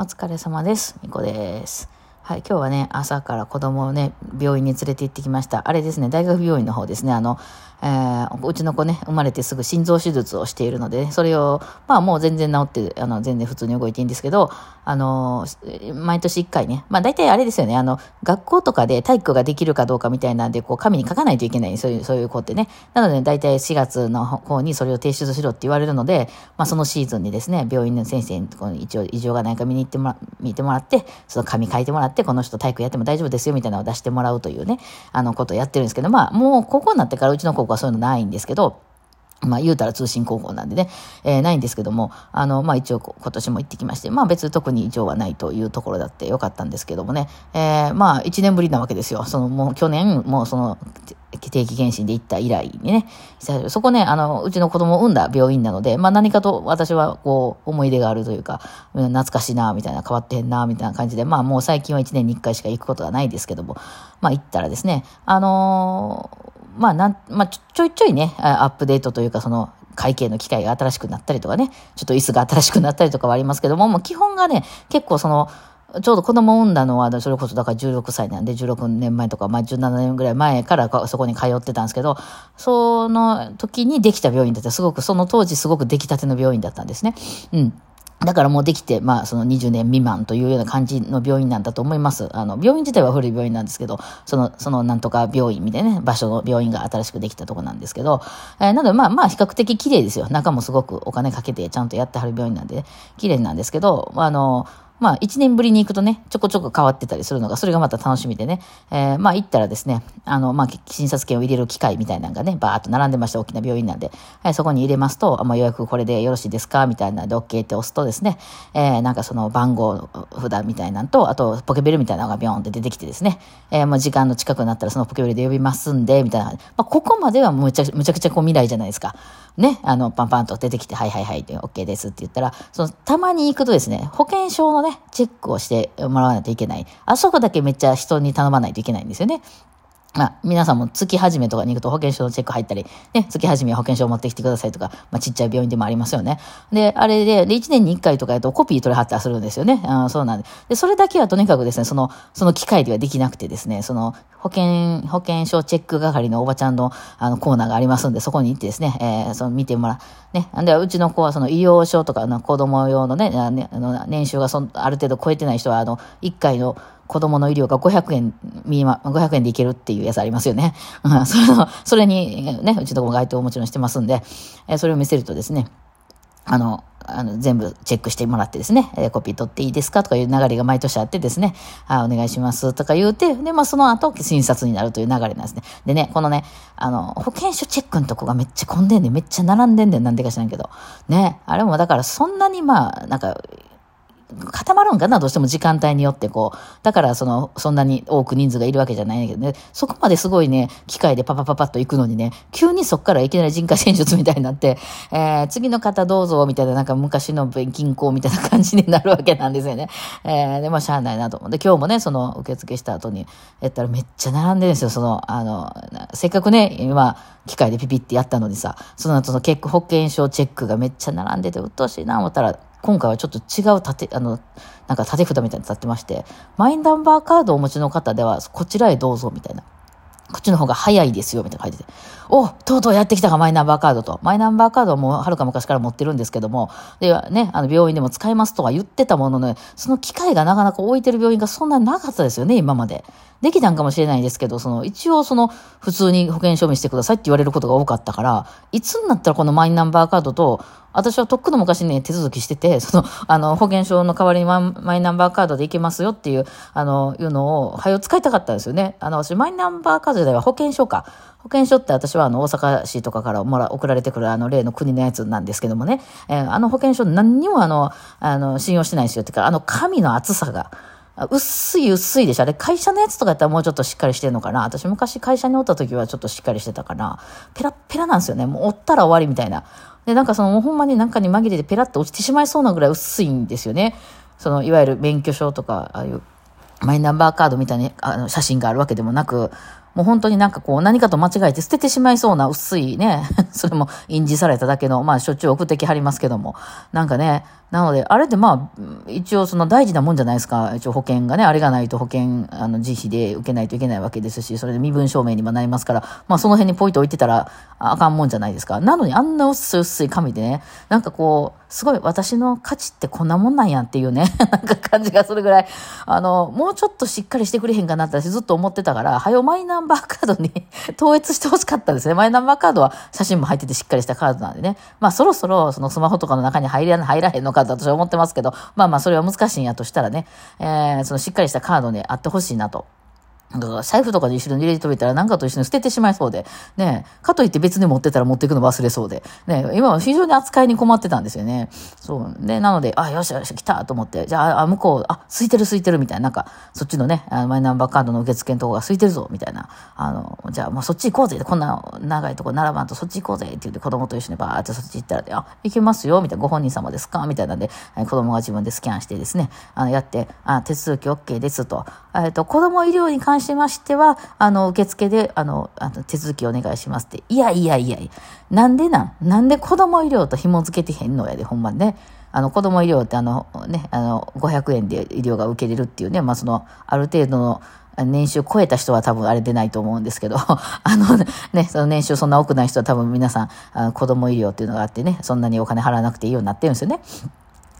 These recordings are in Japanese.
お疲れ様です。みこです。はい、今日はね、朝から子供をね、病院に連れて行ってきました。あれですね、大学病院の方ですね、あの、えーうちの子ね、生まれてすぐ心臓手術をしているので、それを、まあもう全然治って、あの、全然普通に動いていいんですけど、あの、毎年1回ね、まあ大体あれですよね、あの、学校とかで体育ができるかどうかみたいなんで、こう、紙に書かないといけない、そういう、そういう子ってね。なので、大体4月の方にそれを提出しろって言われるので、まあそのシーズンにですね、病院の先生にこう一応異常がないか見に行ってもら、見てもらって、その紙書いてもらって、この人体育やっても大丈夫ですよみたいなのを出してもらうというね、あのことをやってるんですけど、まあもうここになってからうちの高校はそういうのないんですけど、まあ言うたら通信高校なんでね、えーないんですけども、あの、まあ一応今年も行ってきまして、まあ別に特に異常はないというところだってよかったんですけどもね、えーまあ一年ぶりなわけですよ。そのもう去年、もうその定期検診で行った以来にね、そこね、あの、うちの子供を産んだ病院なので、まあ何かと私はこう思い出があるというか、懐かしいな、みたいな、変わってへんな、みたいな感じで、まあもう最近は1年に1回しか行くことがないですけども、まあ行ったらですね、あのーまあなん、まあちょいちょいね、アップデートというかその、会計の機械が新しくなったりとかね、ちょっと椅子が新しくなったりとかはありますけども、もう基本がね、結構その、ちょうど子供を産んだのは、それこそだから16歳なんで、16年前とか、まあ17年ぐらい前からそこに通ってたんですけど、その時にできた病院だって、すごく、その当時すごく出来たての病院だったんですね。うん。だからもうできて、まあ、その20年未満というような感じの病院なんだと思います。あの、病院自体は古い病院なんですけど、その、そのなんとか病院みたいなね、場所の病院が新しくできたとこなんですけど、えーなのでまあまあ比較的綺麗ですよ。中もすごくお金かけてちゃんとやってはる病院なんで、ね、綺麗なんですけど、あの、まあ、一年ぶりに行くとね、ちょこちょこ変わってたりするのが、それがまた楽しみでね、えーまあ、行ったらですね、あの、まあ、診察券を入れる機械みたいなのがね、バーっと並んでました、大きな病院なんで、はい、そこに入れますと、あまあ、予約これでよろしいですかみたいなで、OK って押すとですね、えーなんかその番号札みたいなのと、あと、ポケベルみたいなのがビョンって出てきてですね、えーもう時間の近くなったらそのポケベルで呼びますんで、みたいな。まあ、ここまではむちゃむちゃくちゃこう未来じゃないですか。ね、あの、パンパンと出てきて、はいはいはい OK ですって言ったら、その、たまに行くとですね、保険証のね、チェックをしてもらわないといけない。あそこだけめっちゃ人に頼まないといけないんですよね。まあ、皆さんも月始めとかに行くと保険証のチェック入ったり、ね、月始め保険証を持ってきてくださいとか、まあ、ちっちゃい病院でもありますよね。で、あれで、で、1年に1回とかやとコピー取り貼ったりするんですよね。あそうなんで。で、それだけはとにかくですね、その、その機械ではできなくてですね、その、保険、保険証チェック係のおばちゃんの、あの、コーナーがありますんで、そこに行ってですね、えー、その、見てもらう。ね。んで、うちの子はその、医療証とか、子供用のね、あの年収がそある程度超えてない人は、あの、1回の、子供の医療が500円、500円でいけるっていうやつありますよね。それの、それに、ね、うちの子も該当をもちろんしてますんで、それを見せるとですね、あの、あの、全部チェックしてもらってですね、えーコピー取っていいですかとかいう流れが毎年あってですね、あお願いしますとか言うて、で、まあその後、診察になるという流れなんですね。でね、このね、あの、保険証チェックのとこがめっちゃ混んでんねんめっちゃ並んでんねんなんでか知らんけど。ね、あれもだからそんなにまあ、なんか、固まるんかなどうしても時間帯によってこう。だからその、そんなに多く人数がいるわけじゃないんだけどね。そこまですごいね、機械でパパパパッと行くのにね、急にそっからいきなり人海戦術みたいになって、えー、次の方どうぞみたいななんか昔の銀行みたいな感じになるわけなんですよね。えー、で、まあしゃあないなと思って、今日もね、その受付した後に、やったらめっちゃ並んでるんですよ。その、あの、せっかくね、今、機械でピピってやったのにさ、その後の結構保険証チェックがめっちゃ並んでて、うっとうしいな思ったら、今回はちょっと違う縦、あの、なんか縦札みたいに立ってまして、マイナンバーカードをお持ちの方では、こちらへどうぞ、みたいな。こっちの方が早いですよ、みたいな書いてて。おとうとうやってきたか、マイナンバーカードと。マイナンバーカードもはるか昔から持ってるんですけども、で、ね、あの、病院でも使えますとは言ってたものの、その機会がなかなか置いてる病院がそんななかったですよね、今まで。できたんかもしれないですけど、その、一応その、普通に保険証明してくださいって言われることが多かったから、いつになったらこのマイナンバーカードと、私はとっくの昔ね、手続きしてて、その、あの、保険証の代わりにマイナンバーカードでいけますよっていう、あの、いうのを、はよ使いたかったんですよね。あの、私、マイナンバーカードでは保険証か。保険証って私はあの、大阪市とかからもら、送られてくるあの、例の国のやつなんですけどもね、えーあの保険証何にもあの、あの、信用してないですよ。ってか、あの、紙の厚さが、薄い薄いでしょ。あれ会社のやつとかやったらもうちょっとしっかりしてるのかな。私昔会社におった時はちょっとしっかりしてたかな。ペラペラなんですよね。もう折ったら終わりみたいな。で、なんかそのほんまになんかに紛れてペラッと落ちてしまいそうなぐらい薄いんですよね。そのいわゆる免許証とか、ああいうマイナンバーカードみたいにあの写真があるわけでもなく、もう本当になんかこう何かと間違えて捨ててしまいそうな薄いね、それも印字されただけの、まあしょっちゅう送ってきはりますけども、なんかね、なので、あれってまあ、一応その大事なもんじゃないですか。一応保険がね、あれがないと保険、あの、自費で受けないといけないわけですし、それで身分証明にもなりますから、まあその辺にポイと置いてたらあかんもんじゃないですか。なのにあんな薄い薄い紙でね、なんかこう、すごい私の価値ってこんなもんなんやっていうね、なんか感じがするぐらい、あの、もうちょっとしっかりしてくれへんかなってずっと思ってたから、はよマイナーンバーカードに統一してほしかったですね。マイナンバーカードは写真も入っててしっかりしたカードなんでね。まあそろそろそのスマホとかの中に入ら入らへんのかと私は思ってますけど、まあまあそれは難しいんやとしたらね、えー、そのしっかりしたカードにあってほしいなと。だか財布とかで一緒に入れておいたら何かと一緒に捨ててしまいそうで、ね、かといって別に持ってたら持っていくの忘れそうで、ね、今は非常に扱いに困ってたんですよね。そう。で、なので、あ、よしよし、来たと思って、じゃあ、あ、向こう、あ、空いてる空いてるみたいな、なんか、そっちのね、マイナンバーカードの受付のとこが空いてるぞ、みたいな。あの、じゃあもうそっち行こうぜ、こんな長いとこ並ばんとそっち行こうぜって言って子供と一緒にバーってそっち行ったら、あ、行けますよ、みたいな、ご本人様ですかみたいなんで、子供が自分でスキャンしてですね、あの、やって、あ、手続き OK ですと。えっと、子供医療に関ししましては、あの、受付で、あの、あの手続きお願いしますって。いやいやいやなんでなん？なんで子供医療と紐付けてへんのやで、ほんまね。あの、子供医療ってあの、ね、あの、500円で医療が受けれるっていうね、まあ、その、ある程度の、年収超えた人は多分あれ出ないと思うんですけど、あのね、その年収そんな多くない人は多分皆さん、あ子供医療っていうのがあってね、そんなにお金払わなくていいようになってるんですよね。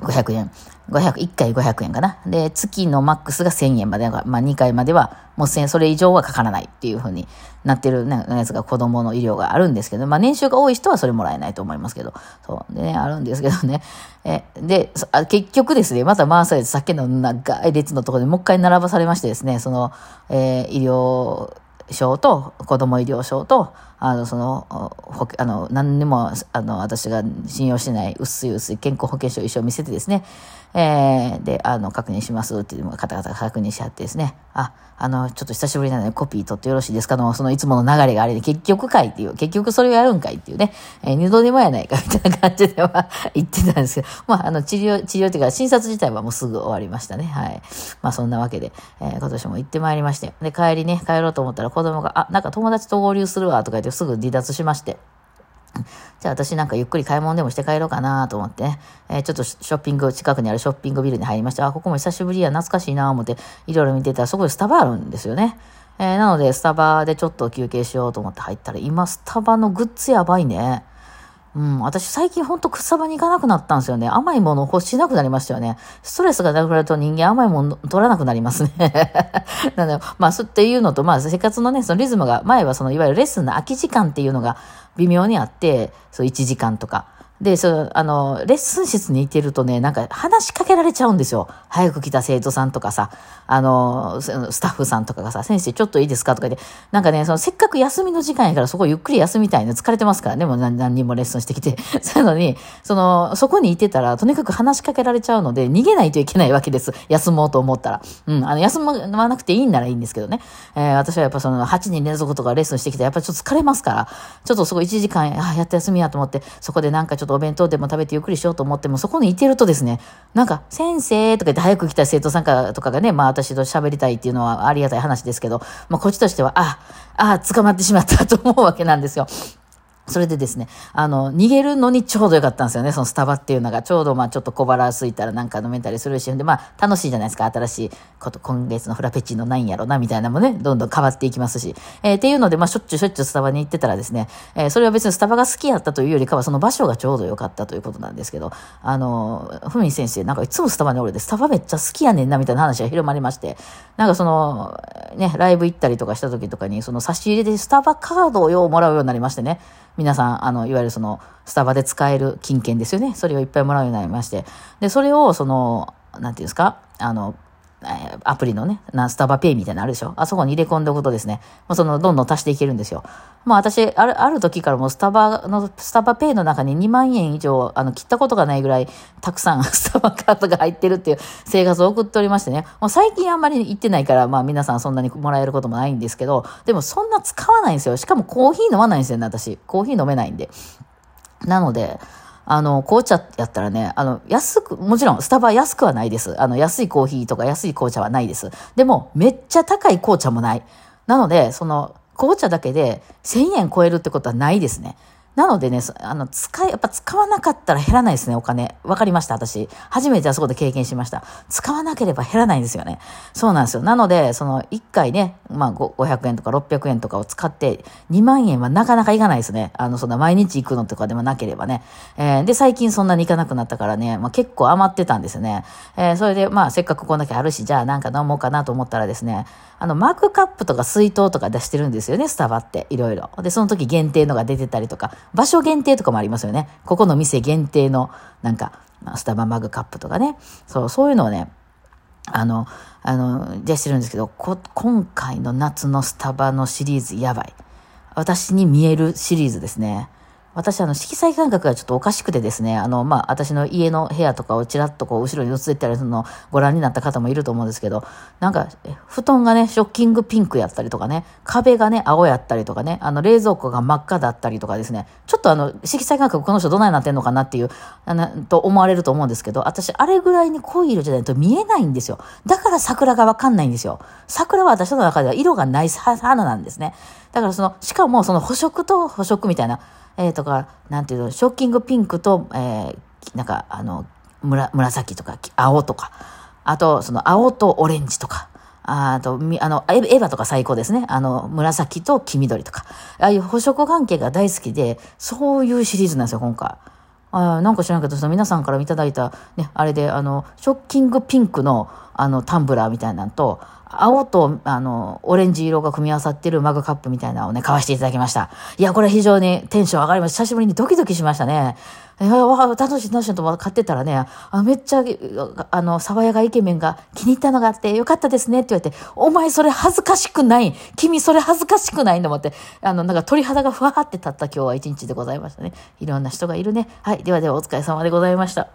500円。500、1回500円かな。で、月のマックスが1000円まで、まあ2回まではもう1000円、それ以上はかからないっていうふうになってる、ね、やつが子供の医療があるんですけど、まあ年収が多い人はそれもらえないと思いますけど、そう。でね、あるんですけどね。え、で、結局ですね、また回されて、さっきの長い列のところでもう一回並ばされましてですね、その、えー、医療、証と子供医療証と、あの、その、あの、何にも、あの、私が信用してない薄い薄い健康保険証一緒見せてですね、えー、で、あの、確認しますっていう方々が確認し合ってですね、あ、あの、ちょっと久しぶりなのでコピー取ってよろしいですかの、そのいつもの流れがあれで、結局かいっていう、結局それをやるんかいっていうね、えー、二度手間やないかみたいな感じでは言ってたんですけど、まあ、あの、治療、治療っていうか、診察自体はもうすぐ終わりましたね。はい。まあ、そんなわけで、えー、今年も行ってまいりまして、で、帰りね、帰ろうと思ったら子供が、あ、なんか友達と合流するわ、とか言ってすぐ離脱しまして、じゃあ私なんかゆっくり買い物でもして帰ろうかなと思ってね、えー、ちょっとショッピング、近くにあるショッピングビルに入りました。あ、ここも久しぶりや、懐かしいな思って、いろいろ見てたら、そこでスタバあるんですよね。えー、なので、スタバでちょっと休憩しようと思って入ったら、今、スタバのグッズやばいね。うん、私最近ほんと草場に行かなくなったんですよね。甘いもの欲しなくなりましたよね。ストレスがなくなると人間甘いもの取らなくなりますね。なので、まあ、そうっていうのと、まあ、生活のね、そのリズムが、前はその、いわゆるレッスンの空き時間っていうのが微妙にあって、そう、1時間とか。で、その、あの、レッスン室にいてるとね、なんか話しかけられちゃうんですよ。早く来た生徒さんとかさ、あの、スタッフさんとかがさ、先生ちょっといいですかとか言って、なんかね、そのせっかく休みの時間やからそこゆっくり休みたいの疲れてますからね、もう何何人もレッスンしてきて。そういうのに、その、そこにいてたら、とにかく話しかけられちゃうので、逃げないといけないわけです。休もうと思ったら。うん、あの、休まなくていいんならいいんですけどね。えー、私はやっぱその、8人連続とかレッスンしてきて、やっぱちょっと疲れますから、ちょっとそこ1時間、あ、やっと休みやと思って、そこでなんかちょっとお弁当でも食べてゆっくりしようと思っても、そこにいてるとですね、なんか、先生とか言って早く来た生徒さんかとかがね、まあ私と喋りたいっていうのはありがたい話ですけど、まあこっちとしては、あ、あ、捕まってしまったと思うわけなんですよ。それでですね、あの、逃げるのにちょうどよかったんですよね。そのスタバっていうのが、ちょうどまあちょっと小腹空いたらなんか飲めたりするし、でまあ楽しいじゃないですか。新しいこと、今月のフラペチーノないんやろな、みたいなのもね、どんどん変わっていきますし。えー、っていうので、まあしょっちゅうしょっちゅうスタバに行ってたらですね、えー、それは別にスタバが好きやったというよりかは、その場所がちょうどよかったということなんですけど、あの、ふみ先生、なんかいつもスタバにおるで、スタバめっちゃ好きやねんな、みたいな話が広まりまして、なんかその、ね、ライブ行ったりとかした時とかに、その差し入れでスタバカードをようもらうようになりましてね、皆さん、あの、いわゆるその、スタバで使える金券ですよね。それをいっぱいもらうようになりまして。で、それを、その、なんていうんですか、あの、えアプリのね、な、スタバペイみたいなのあるでしょ？あそこに入れ込んでおくとですね、もうその、どんどん足していけるんですよ。まあ私、ある、ある時からもうスタバの、スタバペイの中に2万円以上、あの、切ったことがないぐらい、たくさん スタバカードが入ってるっていう生活を送っておりましてね、もう最近あんまり行ってないから、まあ皆さんそんなにもらえることもないんですけど、でもそんな使わないんですよ。しかもコーヒー飲まないんですよね、私。コーヒー飲めないんで。なので、あの、紅茶やったらね、あの、安く、もちろんスタバ安くはないです。あの、安いコーヒーとか安い紅茶はないです。でも、めっちゃ高い紅茶もない。なので、その、紅茶だけで1000円超えるってことはないですね。なのでね、あの、使い、やっぱ使わなかったら減らないですね、お金。わかりました、私。初めてあそこで経験しました。使わなければ減らないんですよね。そうなんですよ。なので、その、1回ね、まあ、500円とか600円とかを使って、2万円はなかなかいかないですね。あの、そんな毎日行くのとかでもなければね。えー、で、最近そんなに行かなくなったからね、まあ、結構余ってたんですよね。えー、それで、まあ、せっかくこんだけあるし、じゃあなんか飲もうかなと思ったらですね、あの、マグカップとか水筒とか出してるんですよね、スタバって。いろいろ。で、その時限定のが出てたりとか、場所限定とかもありますよね。ここの店限定の、なんか、スタバマグカップとかね。そう、そういうのをね、あの、あの、出してるんですけど、こ今回の夏のスタバのシリーズやばい。私に見えるシリーズですね。私、あの、色彩感覚がちょっとおかしくてですね、あの、まあ、私の家の部屋とかをちらっとこう、後ろに映ってたりするのをご覧になった方もいると思うんですけど、なんか、布団がね、ショッキングピンクやったりとかね、壁がね、青やったりとかね、あの、冷蔵庫が真っ赤だったりとかですね、ちょっとあの、色彩感覚この人どないなってんのかなっていう、あの、と思われると思うんですけど、私、あれぐらいに濃い色じゃないと見えないんですよ。だから桜がわかんないんですよ。桜は私の中では色がない花なんですね。だからその、しかもその補色と補色みたいな、えー、とか、なんていうの、ショッキングピンクと、えー、なんか、あの、紫とか、青とか、あと、その青とオレンジとか、あと、あの、エヴァとか最高ですね。あの、紫と黄緑とか。ああいう補色関係が大好きで、そういうシリーズなんですよ、今回。あなんか知らんけど、その皆さんからいただいた、ね、あれで、あの、ショッキングピンクの、あの、タンブラーみたいなんと、青と、あの、オレンジ色が組み合わさってるマグカップみたいなのをね、買わせていただきました。いや、これ非常にテンション上がりました。久しぶりにドキドキしましたね。いや、楽しい楽しいと買ってたらね、あめっちゃ、あの、爽やかイケメンが気に入ったのがあって、よかったですねって言われて、お前それ恥ずかしくない君それ恥ずかしくないと思って、あの、なんか鳥肌がふわーって立った今日は一日でございましたね。いろんな人がいるね。はい。ではではお疲れ様でございました。